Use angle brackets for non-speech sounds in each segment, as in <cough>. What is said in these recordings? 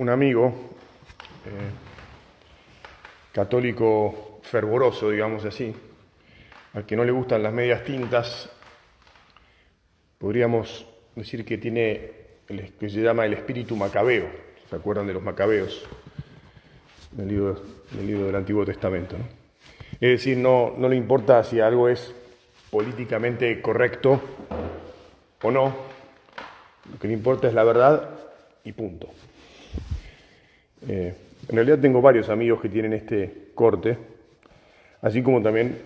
un amigo eh, católico fervoroso, digamos así, al que no le gustan las medias tintas, podríamos decir que tiene el que se llama el espíritu macabeo. ¿Se acuerdan de los macabeos? Del libro, del, Antiguo Testamento. Es decir, no, no le importa si algo es políticamente correcto o no, lo que le importa es la verdad y punto. Eh, en realidad tengo varios amigos que tienen este corte, así como también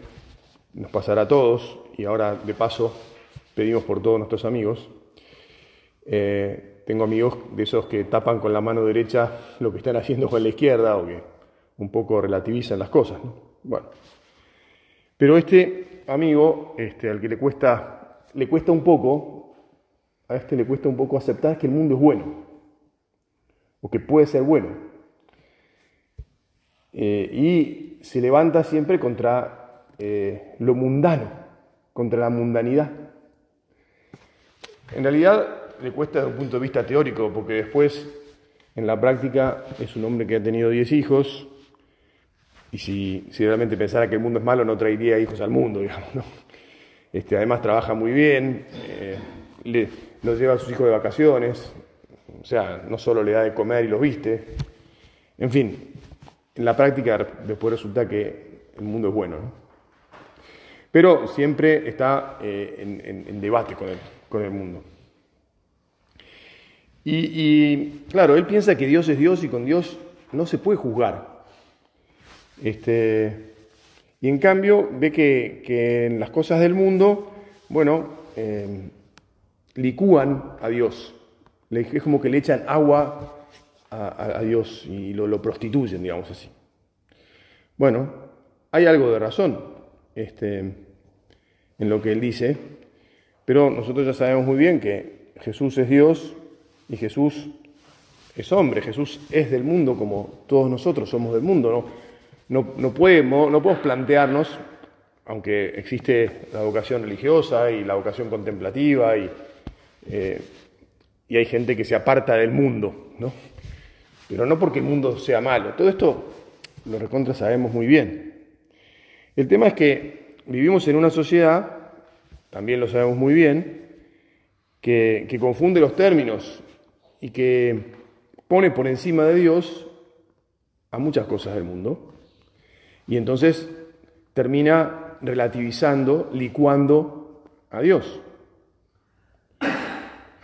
nos pasará a todos, y ahora de paso pedimos por todos nuestros amigos. Eh, tengo amigos de esos que tapan con la mano derecha lo que están haciendo con la izquierda o que un poco relativizan las cosas. Bueno, pero este amigo, este, al que le cuesta, le cuesta un poco, a este le cuesta un poco aceptar que el mundo es bueno o que puede ser bueno. Eh, y se levanta siempre contra eh, lo mundano, contra la mundanidad. En realidad le cuesta desde un punto de vista teórico, porque después en la práctica es un hombre que ha tenido 10 hijos, y si, realmente pensara que el mundo es malo no traería hijos al mundo, <laughs> digamos. Este, además trabaja muy bien, eh, le, los lleva a sus hijos de vacaciones, o sea, no solo le da de comer y los viste. En fin, en la práctica después resulta que el mundo es bueno. Pero siempre está eh, en, debate con el, mundo. Y, claro, él piensa que Dios es Dios y con Dios no se puede juzgar. Este, y en cambio ve que, en las cosas del mundo, bueno, eh, licúan a Dios. Es como que le echan agua a, Dios y lo, prostituyen, digamos así. Bueno, hay algo de razón este, en lo que él dice, pero nosotros ya sabemos muy bien que Jesús es Dios y Jesús es hombre, Jesús es del mundo como todos nosotros somos del mundo. No, no, podemos, no podemos plantearnos, aunque existe la vocación religiosa y la vocación contemplativa y eh, y hay gente que se aparta del mundo, ¿no? Pero no porque el mundo sea malo. Todo esto lo recontra sabemos muy bien. El tema es que vivimos en una sociedad, también lo sabemos muy bien, que, que confunde los términos y que pone por encima de Dios a muchas cosas del mundo. Y entonces termina relativizando, licuando a Dios.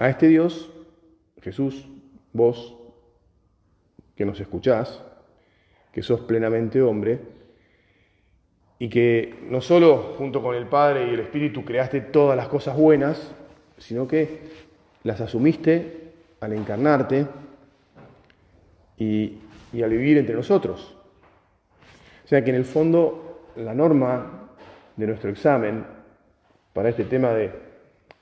A este Dios Jesús, vos que nos escuchás, que sos plenamente hombre, y que no solo junto con el Padre y el Espíritu creaste todas las cosas buenas, sino que las asumiste al encarnarte y, al vivir entre nosotros. O sea que en el fondo la norma de nuestro examen para este tema de,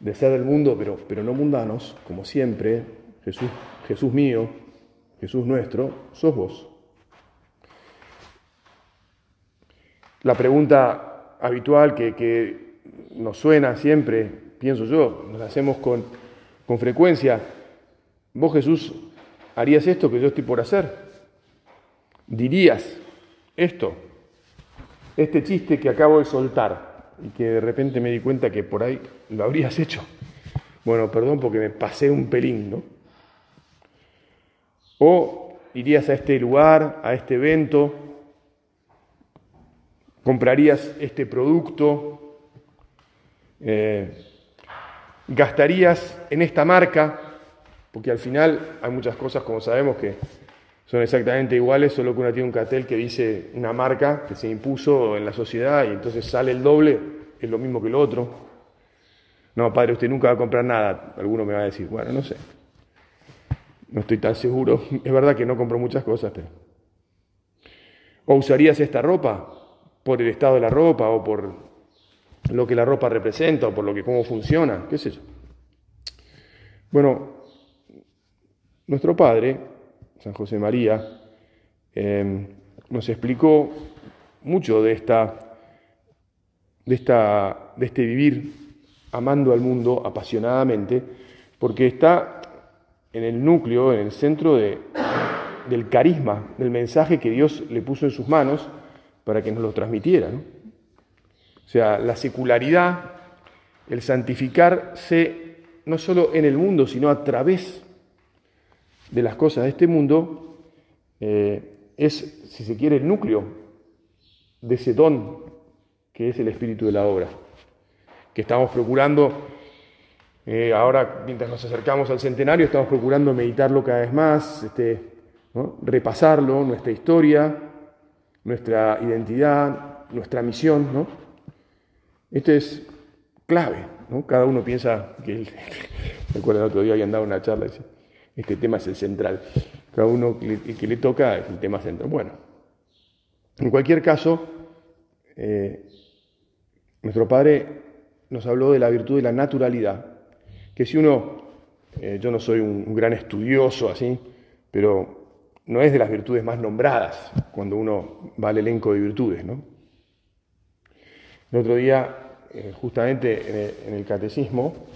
de ser del mundo, pero, pero no mundanos, como siempre, Jesús, Jesús mío, Jesús nuestro, sos vos. La pregunta habitual que, nos suena siempre, pienso yo, nos hacemos con, con frecuencia, vos Jesús harías esto que yo estoy por hacer, dirías esto, este chiste que acabo de soltar y que de repente me di cuenta que por ahí lo habrías hecho. Bueno, perdón porque me pasé un pelín, ¿no? O irías a este lugar, a este evento, comprarías este producto, eh, gastarías en esta marca, porque al final hay muchas cosas, como sabemos, que son exactamente iguales, solo que una tiene un cartel que dice una marca que se impuso en la sociedad y entonces sale el doble, es lo mismo que el otro. No, padre, usted nunca va a comprar nada, alguno me va a decir, bueno, no sé. No estoy tan seguro. <laughs> Es verdad que no compro muchas cosas, pero... ¿O usarías esta ropa por el estado de la ropa o por lo que la ropa representa o por lo que cómo funciona? ¿Qué sé yo? Bueno, nuestro padre, San José María, em, nos explicó mucho de esta, de esta, de este vivir amando al mundo apasionadamente, porque está en el núcleo, en el centro de, del carisma, del mensaje que Dios le puso en sus manos para que nos lo transmitiera. O sea, la secularidad, el santificarse no solo en el mundo, sino a través de las cosas de este mundo, eh, es, si se quiere, el núcleo de ese don que es el espíritu de la obra, que estamos procurando eh, ahora, mientras nos acercamos al centenario, estamos procurando meditarlo cada vez más, este, repasarlo, nuestra historia, nuestra identidad, nuestra misión. ¿no? Esto es clave. ¿no? Cada uno piensa que, recuerdo <laughs> el otro día habían dado una charla y dice, este tema es el central. Cada uno que le toca es el tema central. Bueno, en cualquier caso, eh, nuestro Padre nos habló de la virtud de la naturalidad que si uno, eh, yo no soy un, gran estudioso así, pero no es de las virtudes más nombradas cuando uno va al elenco de virtudes, ¿no? El otro día, eh, justamente en el, catecismo,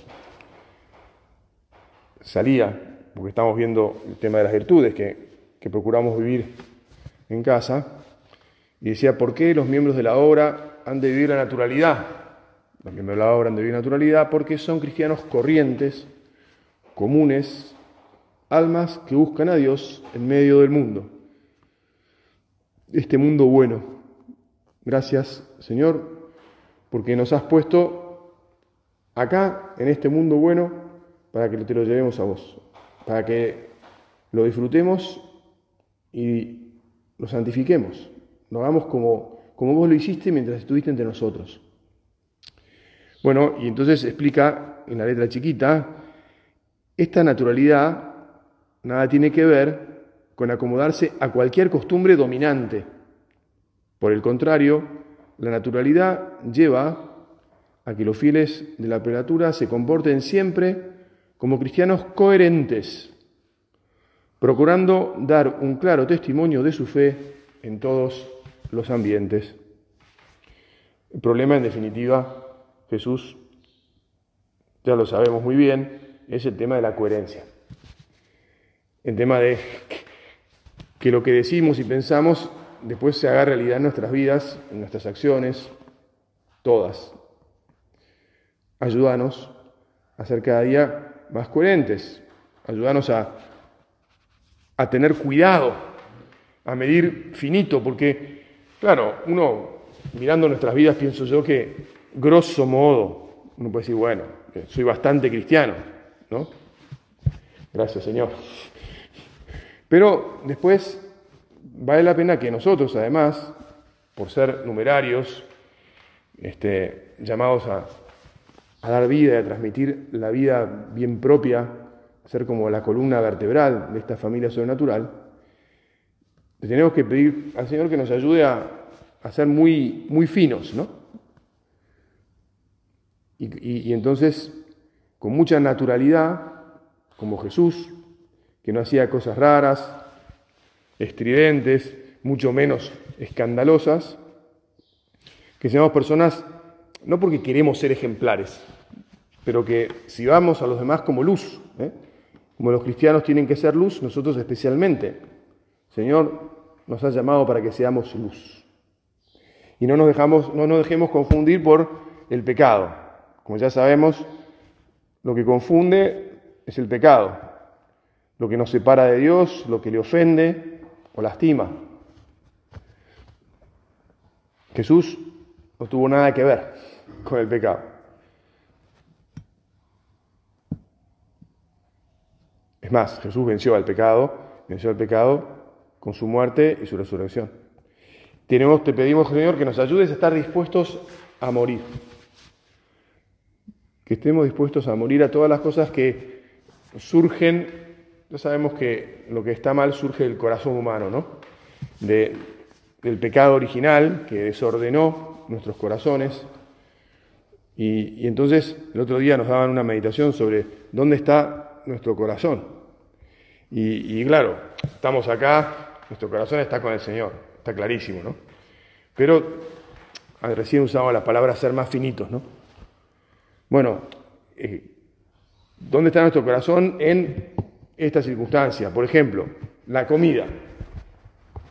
salía, porque estamos viendo el tema de las virtudes que, procuramos vivir en casa, y decía, ¿por qué los miembros de la obra han de vivir la naturalidad? Los miembros de la obra han de vivir naturalidad porque son cristianos corrientes, comunes, almas que buscan a Dios en medio del mundo. Este mundo bueno. Gracias, Señor, porque nos has puesto acá, en este mundo bueno, para que te lo llevemos a vos, para que lo disfrutemos y lo santifiquemos, lo hagamos como, como vos lo hiciste mientras estuviste entre nosotros. Bueno, y entonces explica en la letra chiquita, esta naturalidad nada tiene que ver con acomodarse a cualquier costumbre dominante. Por el contrario, la naturalidad lleva a que los fieles de la prelatura se comporten siempre como cristianos coherentes, procurando dar un claro testimonio de su fe en todos los ambientes. El problema, en definitiva, Jesús, ya lo sabemos muy bien, es el tema de la coherencia. El tema de que lo que decimos y pensamos después se haga realidad en nuestras vidas, en nuestras acciones, todas. Ayúdanos a ser cada día más coherentes. Ayúdanos a, a tener cuidado, a medir finito, porque, claro, uno mirando nuestras vidas pienso yo que grosso modo, uno puede decir, bueno, soy bastante cristiano, ¿no? Gracias, Señor. Pero después vale la pena que nosotros, además, por ser numerarios, este, llamados a, a dar vida y a transmitir la vida bien propia, ser como la columna vertebral de esta familia sobrenatural, tenemos que pedir al Señor que nos ayude a, ser muy, muy finos, ¿no? Y, entonces, con mucha naturalidad, como Jesús, que no hacía cosas raras, estridentes, mucho menos escandalosas, que seamos personas, no porque queremos ser ejemplares, pero que si vamos a los demás como luz, ¿eh? como los cristianos tienen que ser luz, nosotros especialmente. Señor nos ha llamado para que seamos luz. Y no nos, dejamos, no nos dejemos confundir por el pecado. Como ya sabemos, lo que confunde es el pecado, lo que nos separa de Dios, lo que le ofende o lastima. Jesús no tuvo nada que ver con el pecado. Es más, Jesús venció al pecado, venció al pecado con su muerte y su resurrección. Tenemos, te pedimos, Señor, que nos ayudes a estar dispuestos a morir que estemos dispuestos a morir a todas las cosas que surgen ya sabemos que lo que está mal surge del corazón humano, ¿no? del pecado original que desordenó nuestros corazones. Y, entonces el otro día nos daban una meditación sobre dónde está nuestro corazón. Y, claro, estamos acá, nuestro corazón está con el Señor, está clarísimo, ¿no? Pero ah, recién usaba la palabra ser más finitos, ¿no? Bueno, eh, ¿dónde está nuestro corazón en esta circunstancia? Por ejemplo, la comida.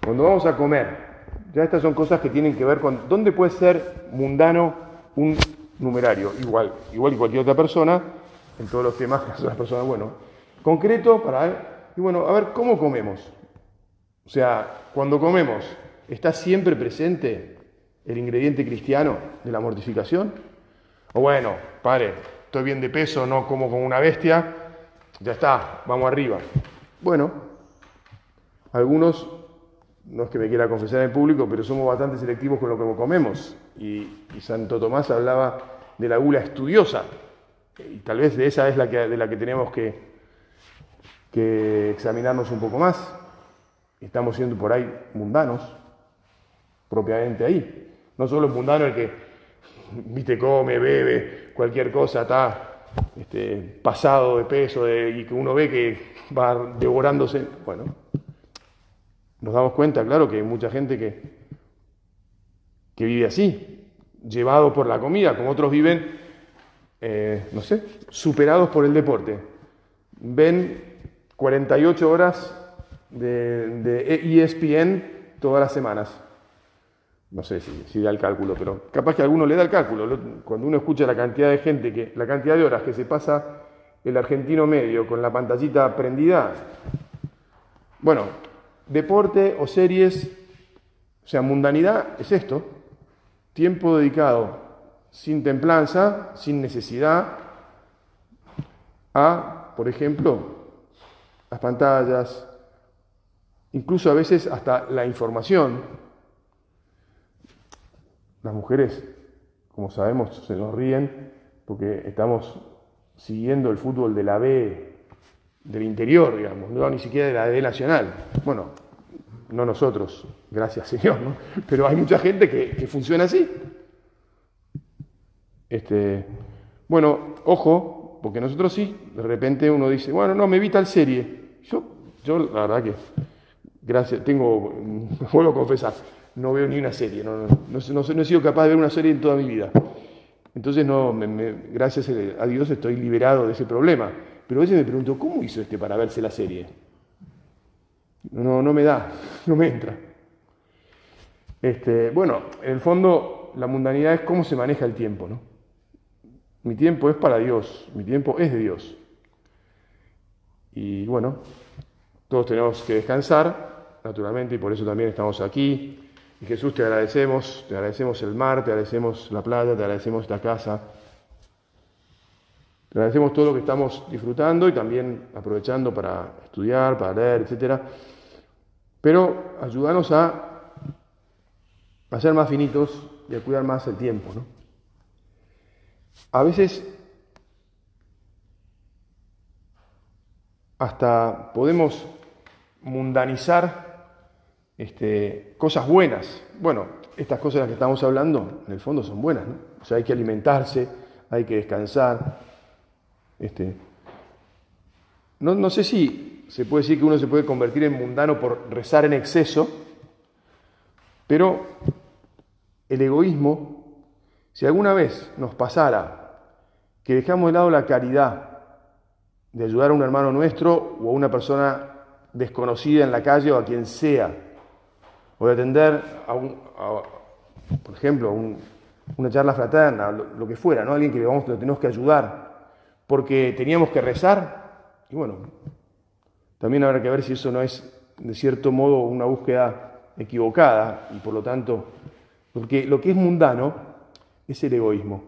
Cuando vamos a comer, ya estas son cosas que tienen que ver con dónde puede ser mundano un numerario, igual, igual que cualquier otra persona, en todos los temas que <laughs> son las personas, bueno, concreto para, y bueno, a ver, ¿cómo comemos? O sea, cuando comemos, ¿está siempre presente el ingrediente cristiano de la mortificación? O bueno, padre, estoy bien de peso, no como como una bestia, ya está, vamos arriba. Bueno, algunos, no es que me quiera confesar en público, pero somos bastante selectivos con lo que comemos. Y, Santo Tomás hablaba de la gula estudiosa, y tal vez de esa es la que, de la que tenemos que, examinarnos un poco más. Estamos siendo por ahí mundanos, propiamente ahí. No solo es mundano el que, viste, come, bebe, cualquier cosa, está este, pasado de peso y que uno ve que va devorándose. Bueno, nos damos cuenta, claro, que hay mucha gente que, que vive así, llevado por la comida, como otros viven, eh, no sé, superados por el deporte. Ven 48 horas de, ESPN todas las semanas. No sé si, da el cálculo, pero capaz que alguno le da el cálculo. Cuando uno escucha la cantidad de gente, que, la cantidad de horas que se pasa el argentino medio con la pantallita prendida, bueno, deporte o series, o sea, mundanidad es esto, tiempo dedicado sin templanza, sin necesidad, a, por ejemplo, las pantallas, incluso a veces hasta la información. Las mujeres, como sabemos, se nos ríen porque estamos siguiendo el fútbol de la B del interior, digamos, no ni siquiera de la D nacional. Bueno, no nosotros, gracias Señor, ¿no? pero hay mucha gente que, funciona así. Este, bueno, ojo, porque nosotros sí, de repente uno dice, bueno, no, me vi tal serie. Yo, yo la verdad que gracias, tengo, <laughs> vuelvo a confesar, no veo ni una serie, no, no, he sido capaz de ver una serie en toda mi vida. Entonces, no, gracias a Dios estoy liberado de ese problema. Pero a veces me pregunto, ¿cómo hizo este para verse la serie? No, no me da, <laughs> no me entra. Este, bueno, en el fondo, la mundanidad es cómo se maneja el tiempo, ¿no? Mi tiempo es para Dios, mi tiempo es de Dios. Y bueno, todos tenemos que descansar, naturalmente, y por eso también estamos aquí. Y Jesús, te agradecemos, te agradecemos el mar, te agradecemos la playa, te agradecemos esta casa. Agradecemos todo lo que estamos disfrutando y también aprovechando para estudiar, para leer, etc. Pero ayúdanos a, a ser más finitos y a cuidar más el tiempo. ¿no? A veces hasta podemos mundanizar este, cosas buenas. Bueno, estas cosas de las que estamos hablando, en el fondo son buenas, ¿no? O sea, hay que alimentarse, hay que descansar. Este, no, sé si se puede decir que uno se puede convertir en mundano por rezar en exceso, pero el egoísmo, si alguna vez nos pasara que dejamos de lado la caridad de ayudar a un hermano nuestro o a una persona desconocida en la calle o a quien sea, o de atender a, un, por ejemplo, una charla fraterna, lo, que fuera, ¿no? alguien que le vamos, tenemos que ayudar, porque teníamos que rezar, y bueno, también habrá que ver si eso no es, de cierto modo, una búsqueda equivocada, y por lo tanto, porque lo que es mundano es el egoísmo.